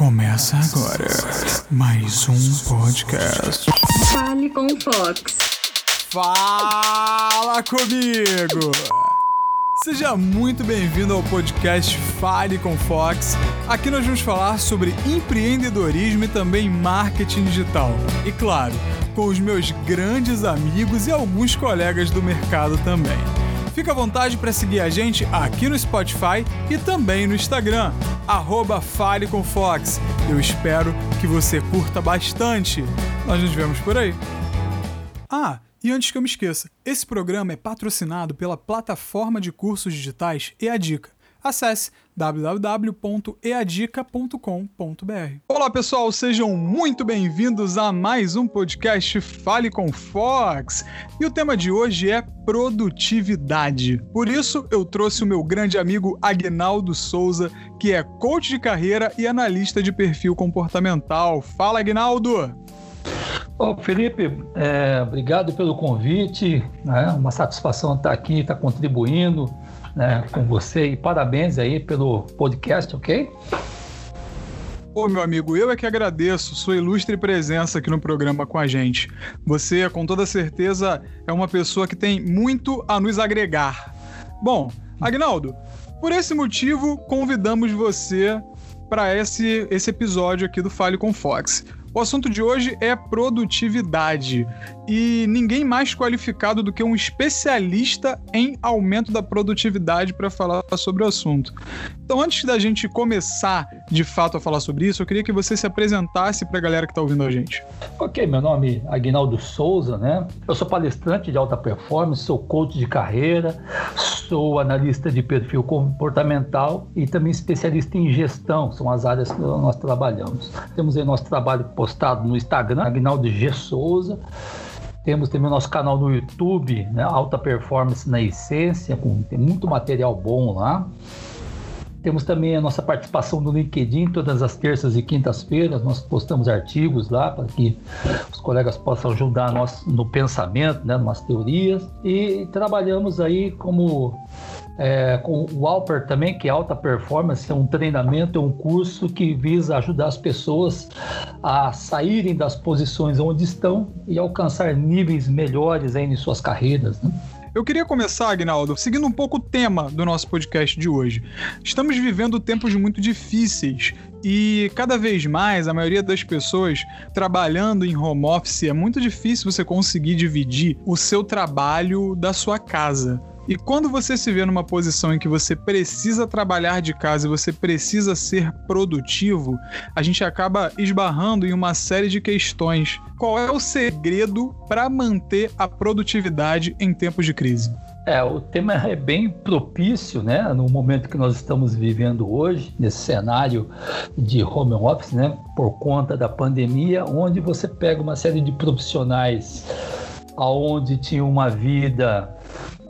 Começa agora mais um podcast. Fale com o Fox. Fala comigo! Seja muito bem-vindo ao podcast Fale com Fox. Aqui nós vamos falar sobre empreendedorismo e também marketing digital. E claro, com os meus grandes amigos e alguns colegas do mercado também. Fica à vontade para seguir a gente aqui no Spotify e também no Instagram, arroba Fale com Fox. Eu espero que você curta bastante. Nós nos vemos por aí. Ah, e antes que eu me esqueça, esse programa é patrocinado pela plataforma de cursos digitais EADICA. Acesse www.eadica.com.br. Olá pessoal, sejam muito bem-vindos a mais um podcast Fale com Fox. E o tema de hoje é produtividade. Por isso, eu trouxe o meu grande amigo Agnaldo Souza, que é coach de carreira e analista de perfil comportamental. Fala, Agnaldo! Ô, Felipe, é, obrigado pelo convite. Né? Uma satisfação estar aqui, estar contribuindo né, com você e parabéns aí pelo podcast, ok? Ô, meu amigo, eu é que agradeço sua ilustre presença aqui no programa com a gente. Você, com toda certeza, é uma pessoa que tem muito a nos agregar. Bom, Agnaldo, por esse motivo, convidamos você para esse, esse episódio aqui do Fale com Fox. O assunto de hoje é produtividade e ninguém mais qualificado do que um especialista em aumento da produtividade para falar sobre o assunto. Então, antes da gente começar de fato a falar sobre isso, eu queria que você se apresentasse para a galera que está ouvindo a gente. Ok, meu nome é Aguinaldo Souza, né? Eu sou palestrante de alta performance, sou coach de carreira, sou analista de perfil comportamental e também especialista em gestão, são as áreas que nós trabalhamos. Temos aí nosso trabalho postado no Instagram, Agnaldo G. Souza. Temos também o nosso canal no YouTube, né? Alta Performance na Essência, com, tem muito material bom lá. Temos também a nossa participação no LinkedIn, todas as terças e quintas-feiras. Nós postamos artigos lá para que os colegas possam ajudar nós no pensamento, né, nas teorias. E trabalhamos aí como é, com o Alper também, que é alta performance, é um treinamento, é um curso que visa ajudar as pessoas a saírem das posições onde estão e alcançar níveis melhores em suas carreiras. Né? Eu queria começar, Agnaldo, seguindo um pouco o tema do nosso podcast de hoje. Estamos vivendo tempos muito difíceis e cada vez mais a maioria das pessoas trabalhando em home office é muito difícil você conseguir dividir o seu trabalho da sua casa. E quando você se vê numa posição em que você precisa trabalhar de casa e você precisa ser produtivo, a gente acaba esbarrando em uma série de questões. Qual é o segredo para manter a produtividade em tempos de crise? É, o tema é bem propício, né, no momento que nós estamos vivendo hoje, nesse cenário de home office, né, por conta da pandemia, onde você pega uma série de profissionais aonde tinha uma vida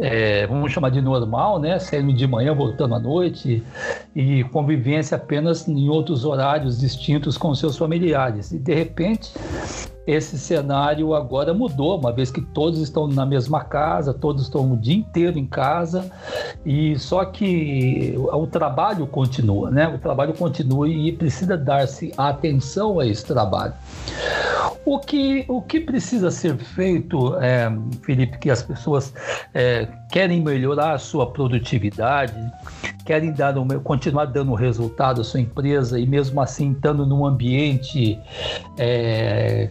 é, vamos chamar de normal, né? Saindo de manhã, voltando à noite e convivência apenas em outros horários distintos com seus familiares. E de repente, esse cenário agora mudou, uma vez que todos estão na mesma casa, todos estão o dia inteiro em casa, e só que o trabalho continua, né? O trabalho continua e precisa dar-se atenção a esse trabalho. O que, o que precisa ser feito, é, Felipe, que as pessoas é, querem melhorar a sua produtividade, querem dar um, continuar dando resultado à sua empresa e mesmo assim estando num ambiente é,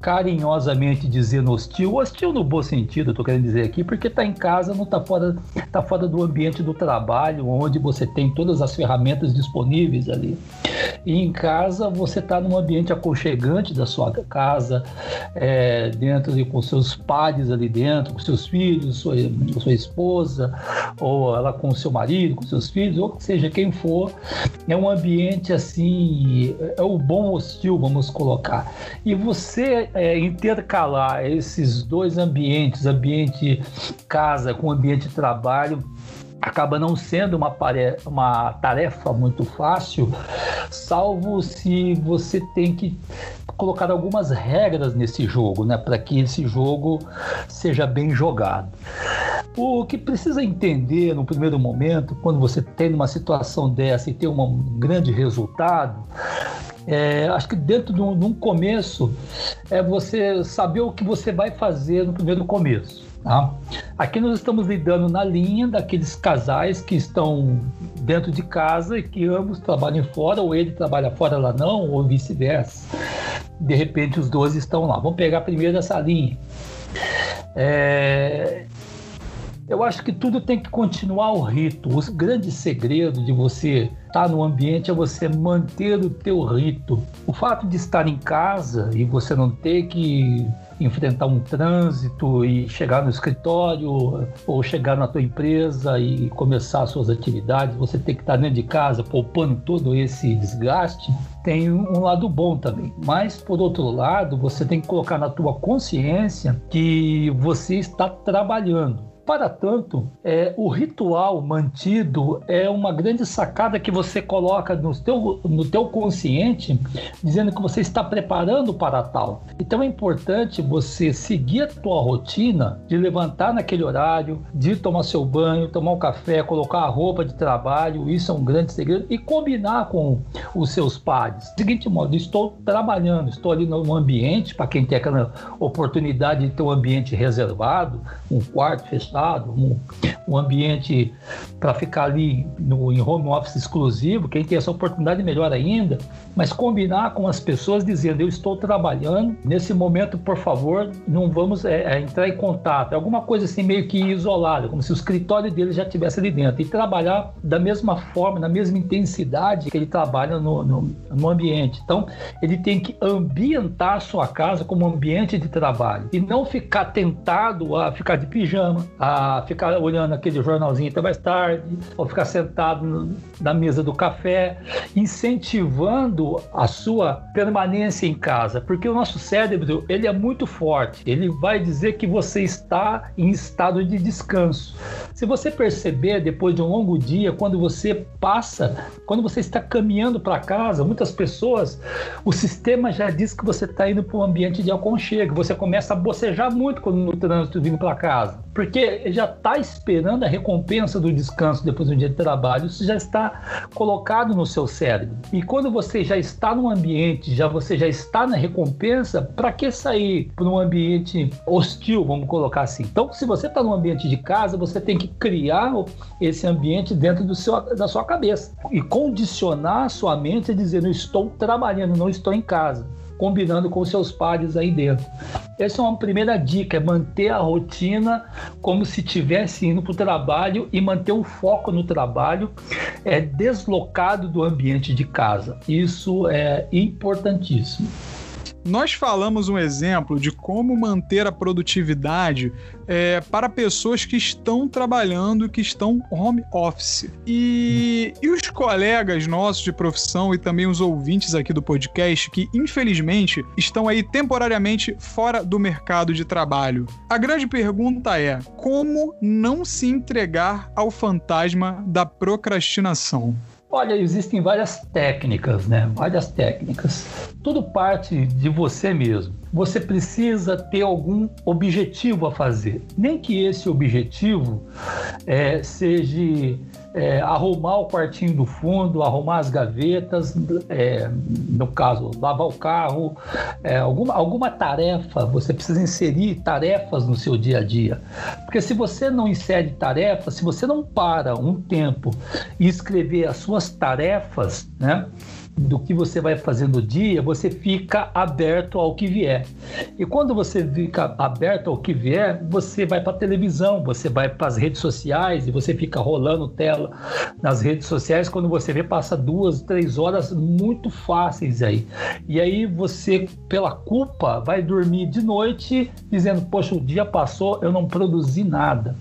carinhosamente dizendo hostil, hostil no bom sentido, estou querendo dizer aqui, porque está em casa, não está fora, tá fora do ambiente do trabalho, onde você tem todas as ferramentas disponíveis ali. E em casa você está num ambiente aconchegante da sua casa, é, dentro de, com seus pais ali dentro, com seus filhos, sua, sua esposa, ou ela com seu marido, com seus filhos, ou seja quem for, é um ambiente assim, é o bom hostil, vamos colocar. E você é, intercalar esses dois ambientes, ambiente casa com ambiente trabalho, acaba não sendo uma, uma tarefa muito fácil, salvo se você tem que colocar algumas regras nesse jogo, né, para que esse jogo seja bem jogado. O que precisa entender no primeiro momento, quando você tem uma situação dessa e tem um grande resultado, É, acho que dentro de um, de um começo é você saber o que você vai fazer no primeiro começo. Tá? Aqui nós estamos lidando na linha daqueles casais que estão dentro de casa e que ambos trabalham fora, ou ele trabalha fora, ela não, ou vice-versa. De repente os dois estão lá. Vamos pegar primeiro essa linha. É, eu acho que tudo tem que continuar o rito. O grande segredo de você estar no ambiente é você manter o teu rito. O fato de estar em casa e você não ter que enfrentar um trânsito e chegar no escritório ou chegar na tua empresa e começar as suas atividades, você tem que estar dentro de casa poupando todo esse desgaste, tem um lado bom também. Mas por outro lado, você tem que colocar na tua consciência que você está trabalhando. Para tanto, é, o ritual mantido é uma grande sacada que você coloca no teu, no teu consciente, dizendo que você está preparando para tal. Então é importante você seguir a tua rotina de levantar naquele horário, de tomar seu banho, tomar um café, colocar a roupa de trabalho, isso é um grande segredo, e combinar com os seus pares. Seguinte modo, estou trabalhando, estou ali no ambiente, para quem tem aquela oportunidade de ter um ambiente reservado, um quarto fechado, um, um ambiente para ficar ali no, em home office exclusivo, quem tem essa oportunidade melhor ainda, mas combinar com as pessoas dizendo eu estou trabalhando, nesse momento, por favor, não vamos é, é, entrar em contato, alguma coisa assim meio que isolada, como se o escritório dele já estivesse ali dentro, e trabalhar da mesma forma, na mesma intensidade que ele trabalha no, no, no ambiente. Então, ele tem que ambientar sua casa como ambiente de trabalho. E não ficar tentado a ficar de pijama, a ficar olhando aquele jornalzinho até mais tarde, ou ficar sentado na mesa do café, incentivando a sua permanência em casa, porque o nosso cérebro ele é muito forte, ele vai dizer que você está em estado de descanso. Se você perceber depois de um longo dia, quando você passa, quando você está caminhando para casa, muitas pessoas, o sistema já diz que você está indo para um ambiente de aconchego, você começa a bocejar muito quando no trânsito vindo para casa, porque já está esperando a recompensa do descanso depois de um dia de trabalho, isso já está colocado no seu cérebro. E quando você já está no ambiente, já você já está na recompensa, para que sair para um ambiente hostil, vamos colocar assim? Então, se você está no ambiente de casa, você tem que criar esse ambiente dentro do seu, da sua cabeça e condicionar a sua mente dizendo: estou trabalhando, não estou em casa combinando com seus pares aí dentro. Essa é uma primeira dica, é manter a rotina como se estivesse indo para o trabalho e manter o foco no trabalho, é deslocado do ambiente de casa. Isso é importantíssimo. Nós falamos um exemplo de como manter a produtividade é, para pessoas que estão trabalhando, que estão home office. E, e os colegas nossos de profissão e também os ouvintes aqui do podcast que, infelizmente, estão aí temporariamente fora do mercado de trabalho. A grande pergunta é: como não se entregar ao fantasma da procrastinação? Olha, existem várias técnicas, né? Várias técnicas. Tudo parte de você mesmo. Você precisa ter algum objetivo a fazer. Nem que esse objetivo é, seja é, arrumar o quartinho do fundo, arrumar as gavetas, é, no caso, lavar o carro, é, alguma, alguma tarefa, você precisa inserir tarefas no seu dia a dia. Porque se você não insere tarefas, se você não para um tempo e escrever as suas tarefas, né? Do que você vai fazer no dia, você fica aberto ao que vier. E quando você fica aberto ao que vier, você vai para a televisão, você vai para as redes sociais e você fica rolando tela nas redes sociais. Quando você vê, passa duas, três horas muito fáceis aí. E aí você, pela culpa, vai dormir de noite dizendo: Poxa, o dia passou, eu não produzi nada.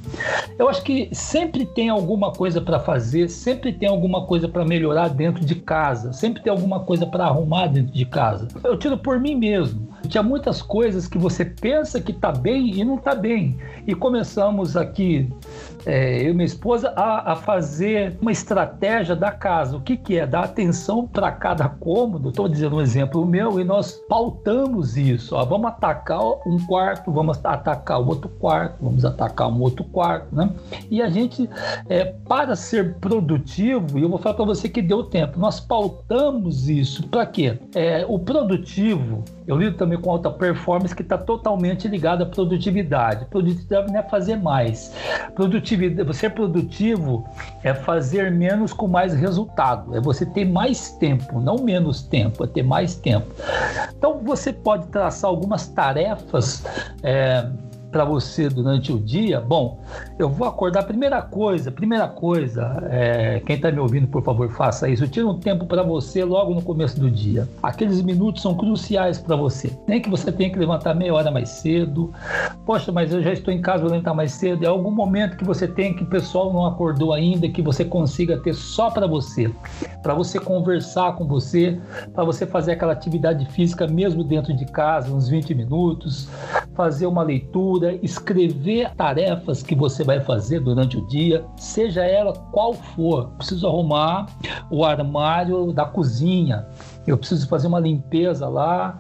Eu acho que sempre tem alguma coisa para fazer, sempre tem alguma coisa para melhorar dentro de casa, sempre tem alguma coisa para arrumar dentro de casa. Eu tiro por mim mesmo. tinha muitas coisas que você pensa que está bem e não está bem. E começamos aqui, é, eu e minha esposa, a, a, fazer uma estratégia da casa. O que, que é? Dar atenção para cada cômodo. Estou dizendo um exemplo meu e nós pautamos isso. Ó, vamos atacar um quarto, vamos atacar o outro quarto, vamos atacar um outro quarto, né? E a gente, é, para ser produtivo, e eu vou falar para você que deu tempo, nós pautamos isso. Para quê? É, o produtivo, eu lido também com alta performance que está totalmente ligado à produtividade. Produtividade não é fazer mais. Produtividade, ser produtivo é fazer menos com mais resultado. É você ter mais tempo, não menos tempo, é ter mais tempo. Então você pode traçar algumas tarefas. É, para você durante o dia, bom, eu vou acordar. Primeira coisa, primeira coisa, é, quem está me ouvindo, por favor, faça isso. Tira um tempo para você logo no começo do dia. Aqueles minutos são cruciais para você. Nem que você tenha que levantar meia hora mais cedo. Poxa, mas eu já estou em casa, vou levantar mais cedo. É algum momento que você tem que o pessoal não acordou ainda, que você consiga ter só para você, para você conversar com você, para você fazer aquela atividade física mesmo dentro de casa, uns 20 minutos, fazer uma leitura escrever tarefas que você vai fazer durante o dia, seja ela qual for. Preciso arrumar o armário da cozinha, eu preciso fazer uma limpeza lá,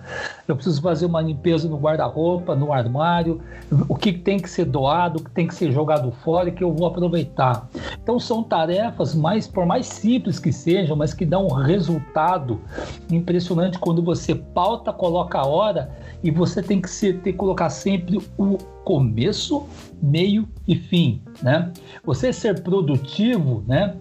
eu preciso fazer uma limpeza no guarda-roupa, no armário, o que tem que ser doado, o que tem que ser jogado fora e que eu vou aproveitar. Então são tarefas mais, por mais simples que sejam, mas que dão um resultado impressionante quando você pauta, coloca a hora e você tem que ser, ter colocar sempre o começo, meio e fim, né? Você ser produtivo, né?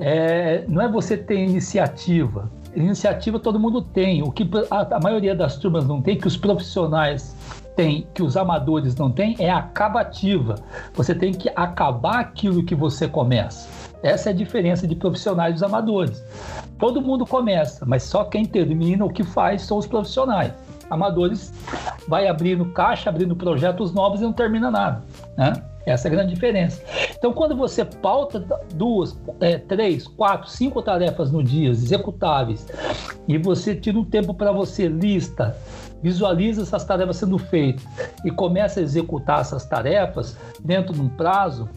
É, não é você ter iniciativa. Iniciativa todo mundo tem. O que a, a maioria das turmas não tem, que os profissionais têm, que os amadores não têm, é acabativa. Você tem que acabar aquilo que você começa. Essa é a diferença de profissionais dos amadores. Todo mundo começa, mas só quem termina o que faz são os profissionais amadores vai abrindo caixa, abrindo projetos novos e não termina nada. Né? Essa é a grande diferença. Então, quando você pauta duas, é, três, quatro, cinco tarefas no dia executáveis e você tira um tempo para você lista, visualiza essas tarefas sendo feitas e começa a executar essas tarefas dentro de um prazo,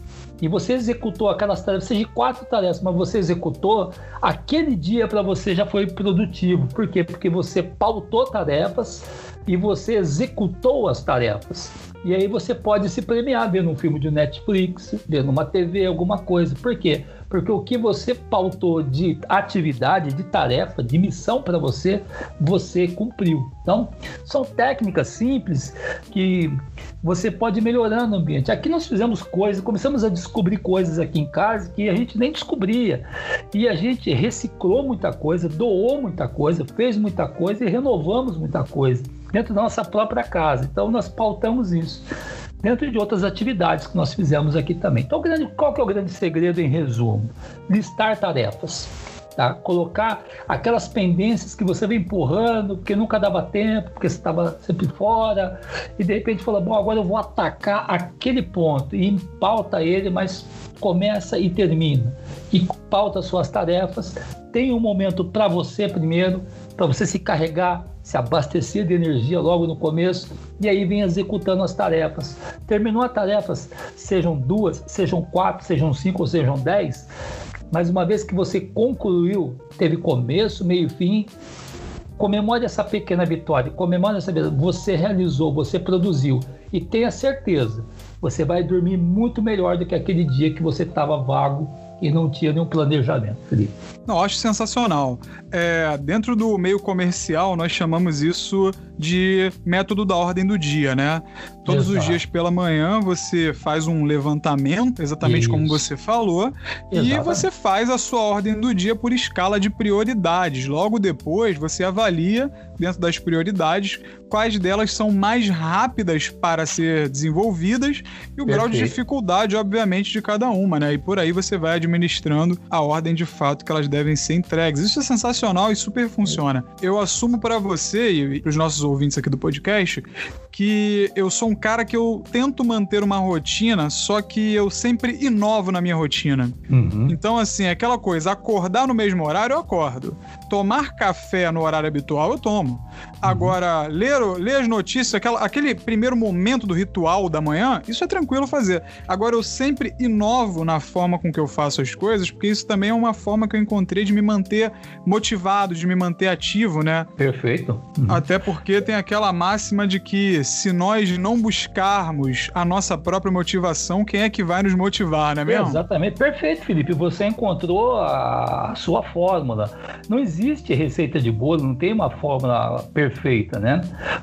e você executou aquelas tarefas, seja quatro tarefas, mas você executou, aquele dia para você já foi produtivo. Por quê? Porque você pautou tarefas e você executou as tarefas. E aí você pode se premiar vendo um filme de Netflix, vendo uma TV, alguma coisa. Por quê? Porque o que você pautou de atividade, de tarefa, de missão para você, você cumpriu. Então, são técnicas simples que você pode ir melhorando o ambiente. Aqui nós fizemos coisas, começamos a descobrir coisas aqui em casa que a gente nem descobria. E a gente reciclou muita coisa, doou muita coisa, fez muita coisa e renovamos muita coisa dentro da nossa própria casa. Então nós pautamos isso dentro de outras atividades que nós fizemos aqui também. Então, qual que é o grande segredo em resumo? Listar tarefas. Tá? Colocar aquelas pendências que você vem empurrando, porque nunca dava tempo, porque você estava sempre fora, e de repente fala: Bom, agora eu vou atacar aquele ponto, e pauta ele, mas começa e termina. E pauta suas tarefas. Tem um momento para você primeiro, para você se carregar, se abastecer de energia logo no começo e aí vem executando as tarefas. Terminou as tarefas, sejam duas, sejam quatro, sejam cinco ou sejam dez, mas uma vez que você concluiu, teve começo, meio e fim, comemore essa pequena vitória, comemore essa vitória. Você realizou, você produziu e tenha certeza, você vai dormir muito melhor do que aquele dia que você estava vago e não tinha nenhum planejamento, Felipe. Não, acho sensacional. É, dentro do meio comercial, nós chamamos isso de método da ordem do dia, né? Todos Exato. os dias pela manhã você faz um levantamento, exatamente Isso. como você falou, e você faz a sua ordem do dia por escala de prioridades. Logo depois você avalia, dentro das prioridades, quais delas são mais rápidas para ser desenvolvidas e o Perfeito. grau de dificuldade, obviamente, de cada uma, né? E por aí você vai administrando a ordem de fato que elas devem ser entregues. Isso é sensacional e super funciona. Eu assumo para você e para os nossos ouvintes aqui do podcast que eu sou um cara que eu tento manter uma rotina, só que eu sempre inovo na minha rotina. Uhum. Então, assim, aquela coisa, acordar no mesmo horário, eu acordo. Tomar café no horário habitual, eu tomo. Agora, uhum. ler, ler as notícias, aquela, aquele primeiro momento do ritual da manhã, isso é tranquilo fazer. Agora, eu sempre inovo na forma com que eu faço as coisas, porque isso também é uma forma que eu encontrei de me manter motivado, de me manter ativo, né? Perfeito. Uhum. Até porque tem aquela máxima de que se nós não buscarmos a nossa própria motivação, quem é que vai nos motivar, não é mesmo? Exatamente. Perfeito, Felipe. Você encontrou a sua fórmula. Não existe receita de bolo, não tem uma fórmula perfeita, né?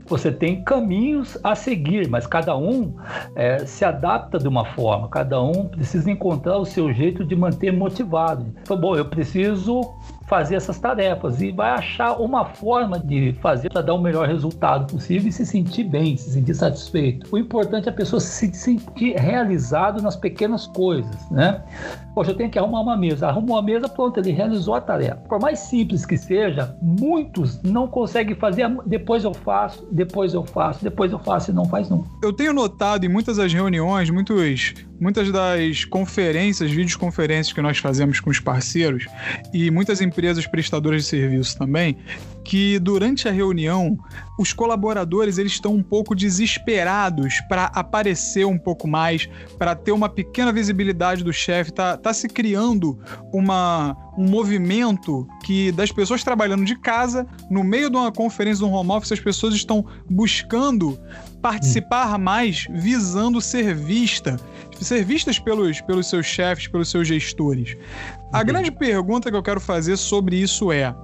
Você tem caminhos a seguir, mas cada um é, se adapta de uma forma, cada um precisa encontrar o seu jeito de manter motivado. Então, bom, eu preciso fazer essas tarefas e vai achar uma forma de fazer para dar o melhor resultado possível e se sentir bem, se sentir satisfeito. O importante é a pessoa se sentir realizado nas pequenas coisas, né? Poxa, eu tenho que arrumar uma mesa. Arrumou uma mesa, pronto, ele realizou a tarefa. Por mais simples que seja, muitos não conseguem fazer. Depois eu faço, depois eu faço, depois eu faço e não faz nunca. Eu tenho notado em muitas das reuniões, muitos, muitas das conferências, videoconferências que nós fazemos com os parceiros e muitas empresas empresas prestadoras de serviço também, que durante a reunião os colaboradores eles estão um pouco desesperados para aparecer um pouco mais, para ter uma pequena visibilidade do chefe. Tá, tá se criando uma, um movimento que das pessoas trabalhando de casa, no meio de uma conferência do home office, as pessoas estão buscando participar mais visando ser vista, ser vistas pelos, pelos seus chefes, pelos seus gestores. A grande pergunta que eu quero fazer sobre isso é: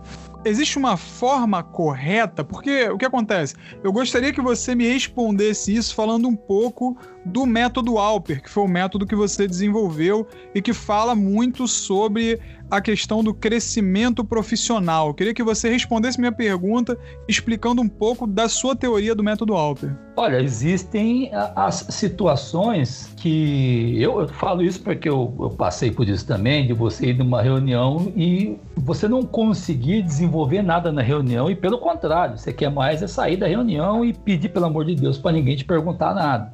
existe uma forma correta? Porque o que acontece? Eu gostaria que você me respondesse isso falando um pouco do método Alper, que foi o método que você desenvolveu e que fala muito sobre a questão do crescimento profissional. Eu queria que você respondesse minha pergunta explicando um pouco da sua teoria do método Alper. Olha, existem as situações que eu, eu falo isso porque eu, eu, passei por isso também, de você ir numa reunião e você não conseguir desenvolver nada na reunião e pelo contrário, você quer mais é sair da reunião e pedir pelo amor de Deus para ninguém te perguntar nada.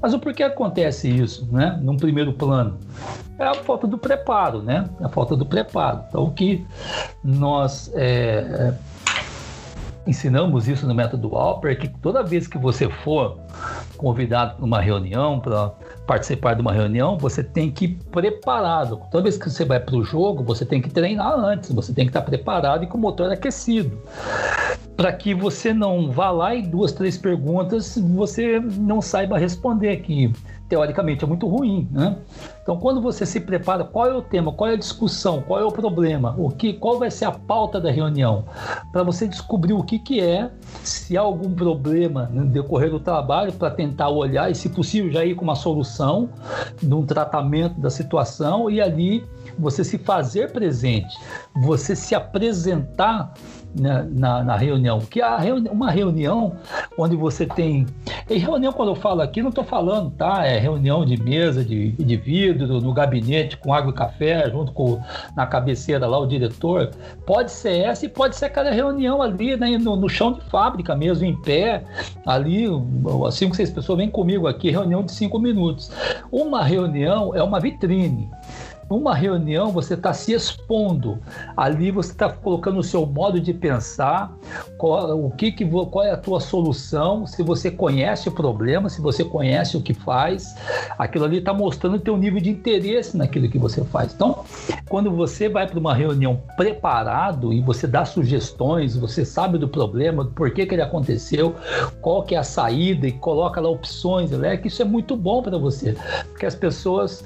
Mas o porquê acontece isso, né? Num primeiro plano, é a falta do preparo, né? A falta do preparo. Então, o que nós é, é ensinamos isso no método Alper é que toda vez que você for convidado para uma reunião, para participar de uma reunião, você tem que ir preparado. Toda vez que você vai para o jogo, você tem que treinar antes, você tem que estar preparado e com o motor aquecido. Para que você não vá lá e duas, três perguntas você não saiba responder, que teoricamente é muito ruim, né? Então, quando você se prepara, qual é o tema, qual é a discussão, qual é o problema, o que, qual vai ser a pauta da reunião, para você descobrir o que, que é, se há algum problema no decorrer do trabalho, para tentar olhar e, se possível, já ir com uma solução, num tratamento da situação e ali você se fazer presente, você se apresentar na, na, na reunião. Que a reuni uma reunião onde você tem. E reunião, quando eu falo aqui, não estou falando, tá? É reunião de mesa, de, de vidro, no gabinete, com água e café, junto com na cabeceira lá o diretor. Pode ser essa e pode ser aquela reunião ali né, no, no chão de fábrica mesmo, em pé, ali, cinco, seis pessoas, vem comigo aqui, reunião de cinco minutos. Uma reunião é uma vitrine. Numa reunião, você está se expondo. Ali você está colocando o seu modo de pensar, qual, o que, que qual é a tua solução, se você conhece o problema, se você conhece o que faz. Aquilo ali está mostrando o teu nível de interesse naquilo que você faz. Então, quando você vai para uma reunião preparado e você dá sugestões, você sabe do problema, do porquê que ele aconteceu, qual que é a saída e coloca lá opções, né? que isso é muito bom para você, porque as pessoas,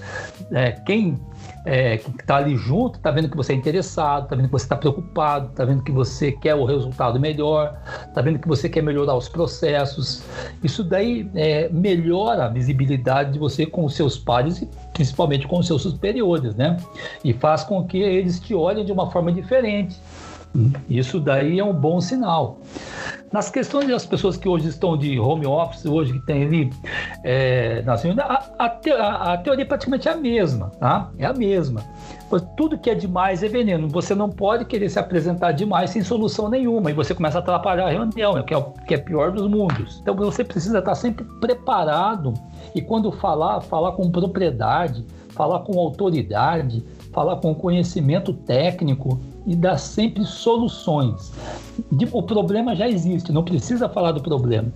é, quem é, que está ali junto, está vendo que você é interessado, está vendo que você está preocupado, está vendo que você quer o resultado melhor, está vendo que você quer melhorar os processos. Isso daí é, melhora a visibilidade de você com os seus pares e principalmente com os seus superiores, né? E faz com que eles te olhem de uma forma diferente Isso daí é um bom sinal. Nas questões das pessoas que hoje estão de home office, hoje que tem ali, é, a, a, a, a, teoria praticamente é a mesma, tá? É a mesma. Tudo que é demais é veneno. Você não pode querer se apresentar demais sem solução nenhuma e você começa a atrapalhar a reunião, que é que é pior dos mundos. Então você precisa estar sempre preparado e quando falar, falar com propriedade, falar com autoridade, falar com conhecimento técnico e dar sempre soluções. O problema já existe, não precisa falar do problema.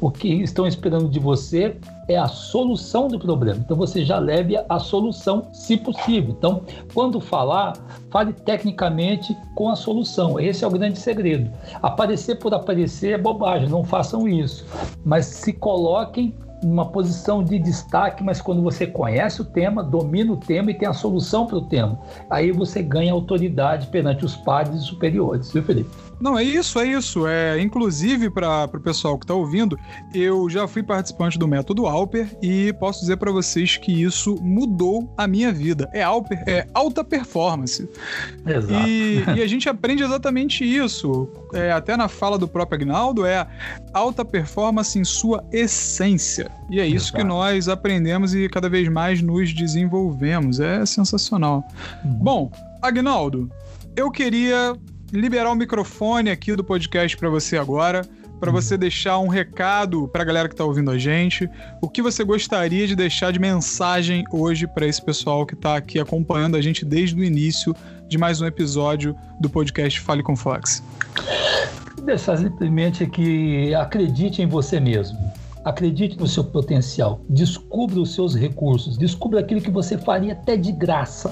O que estão esperando de você é a solução do problema. Então você já leve a solução, se possível. Então, quando falar, fale tecnicamente com a solução. Esse é o grande segredo. Aparecer por aparecer é bobagem, não façam isso. Mas se coloquem uma posição de destaque, mas quando você conhece o tema, domina o tema e tem a solução para o tema, aí você ganha autoridade perante os pares superiores, viu, Felipe? Não, é isso, é isso. É, inclusive, para o pessoal que está ouvindo, eu já fui participante do método Alper e posso dizer para vocês que isso mudou a minha vida. É Alper, é alta performance. Exato. E, e a gente aprende exatamente isso. É, até na fala do próprio Agnaldo, é alta performance em sua essência. E é isso Exato. que nós aprendemos e cada vez mais nos desenvolvemos. É sensacional. Uhum. Bom, Agnaldo, eu queria liberar o microfone aqui do podcast para você agora, para você uhum. deixar um recado para a galera que está ouvindo a gente. O que você gostaria de deixar de mensagem hoje para esse pessoal que está aqui acompanhando a gente desde o início de mais um episódio do podcast Fale com Fox? Deixar simplesmente que acredite em você mesmo. Acredite no seu potencial, descubra os seus recursos, descubra aquilo que você faria até de graça.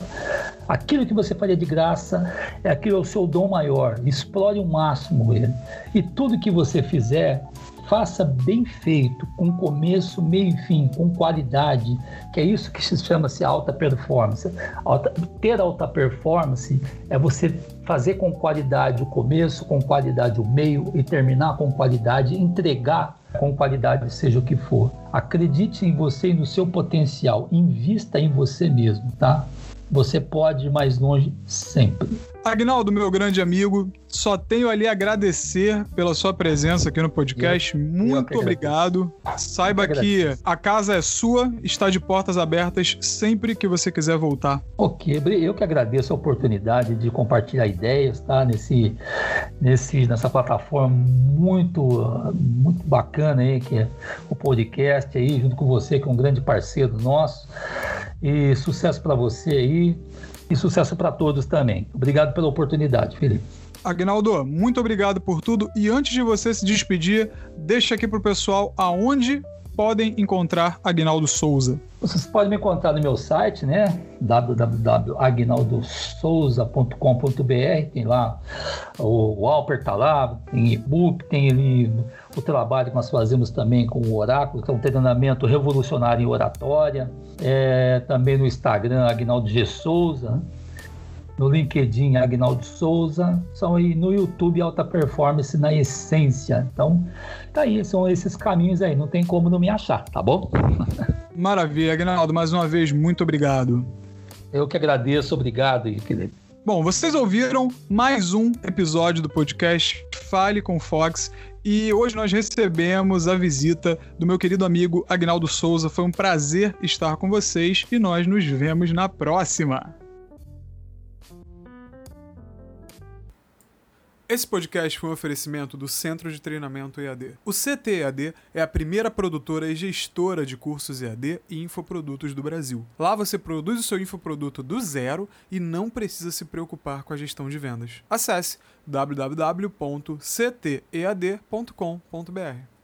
Aquilo que você faria de graça é aquilo é o seu dom maior. Explore o máximo ele. E tudo que você fizer, faça bem feito, com começo, meio e fim, com qualidade, que é isso que se chama-se alta performance. Alta, ter alta performance é você fazer com qualidade o começo, com qualidade o meio e terminar com qualidade, entregar com qualidade, seja o que for. Acredite em você e no seu potencial, invista em você mesmo, tá? Você pode ir mais longe sempre. Agnaldo, meu grande amigo, só tenho ali a agradecer pela sua presença aqui no podcast. Eu, Muito eu obrigado. Saiba que a casa é sua, está de portas abertas sempre que você quiser voltar. Ok, eu que agradeço a oportunidade de compartilhar ideias, tá? Nesse, nesse, nessa plataforma muito, muito bacana aí, que é o podcast aí, junto com você, que é um grande parceiro nosso. E sucesso para você aí e sucesso para todos também. Obrigado pela oportunidade, Felipe. Agnaldo, muito obrigado por tudo. E antes de você se despedir, deixa aqui pro pessoal aonde podem encontrar Agnaldo Souza. Vocês podem me encontrar no meu site, né? www.agnaldosouza.com.br. Tem lá o, o Alper tá lá, tem e-book, tem ali o trabalho que nós fazemos também com o Oráculo, que é um treinamento revolucionário em oratória. É, também no Instagram, Agnaldo G. Souza. No LinkedIn, Agnaldo Souza. São aí no YouTube, Alta Performance na Essência. Então, tá aí, são esses caminhos aí. Não tem como não me achar, tá bom? Maravilha, Agnaldo. Mais uma vez, muito obrigado. Eu que agradeço. Obrigado, Felipe. Bom, vocês ouviram mais um episódio do podcast Fale com Fox. E hoje nós recebemos a visita do meu querido amigo Agnaldo Souza. Foi um prazer estar com vocês e nós nos vemos na próxima. Esse podcast foi um oferecimento do Centro de Treinamento EAD. O CTEAD é a primeira produtora e gestora de cursos EAD e infoprodutos do Brasil. Lá você produz o seu infoproduto do zero e não precisa se preocupar com a gestão de vendas. Acesse www.ctead.com.br.